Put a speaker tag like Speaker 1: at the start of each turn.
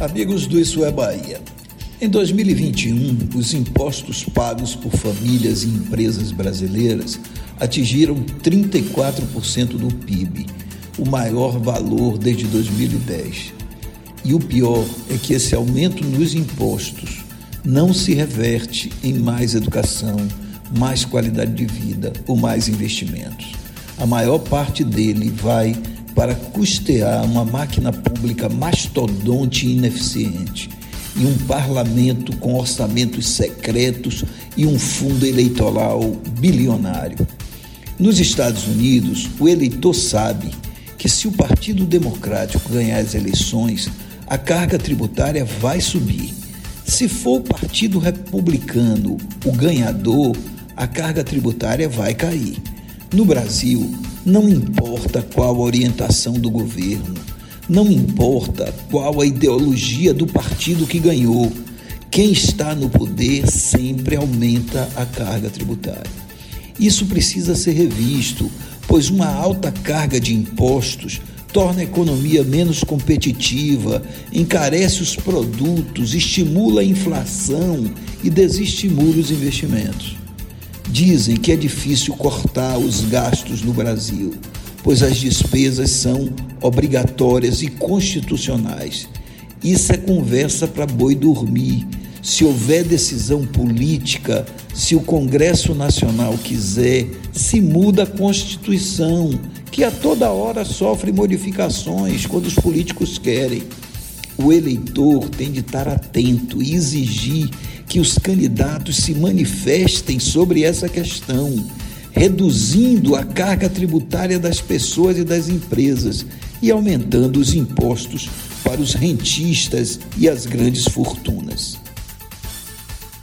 Speaker 1: Amigos do Isso é Bahia. Em 2021, os impostos pagos por famílias e empresas brasileiras atingiram 34% do PIB, o maior valor desde 2010. E o pior é que esse aumento nos impostos não se reverte em mais educação, mais qualidade de vida ou mais investimentos. A maior parte dele vai para custear uma máquina pública mastodonte e ineficiente, e um parlamento com orçamentos secretos e um fundo eleitoral bilionário. Nos Estados Unidos, o eleitor sabe que se o Partido Democrático ganhar as eleições, a carga tributária vai subir. Se for o Partido Republicano o ganhador, a carga tributária vai cair. No Brasil, não importa qual a orientação do governo, não importa qual a ideologia do partido que ganhou, quem está no poder sempre aumenta a carga tributária. Isso precisa ser revisto, pois uma alta carga de impostos torna a economia menos competitiva, encarece os produtos, estimula a inflação e desestimula os investimentos. Dizem que é difícil cortar os gastos no Brasil, pois as despesas são obrigatórias e constitucionais. Isso é conversa para boi dormir. Se houver decisão política, se o Congresso Nacional quiser, se muda a Constituição, que a toda hora sofre modificações quando os políticos querem. O eleitor tem de estar atento e exigir que os candidatos se manifestem sobre essa questão, reduzindo a carga tributária das pessoas e das empresas e aumentando os impostos para os rentistas e as grandes fortunas.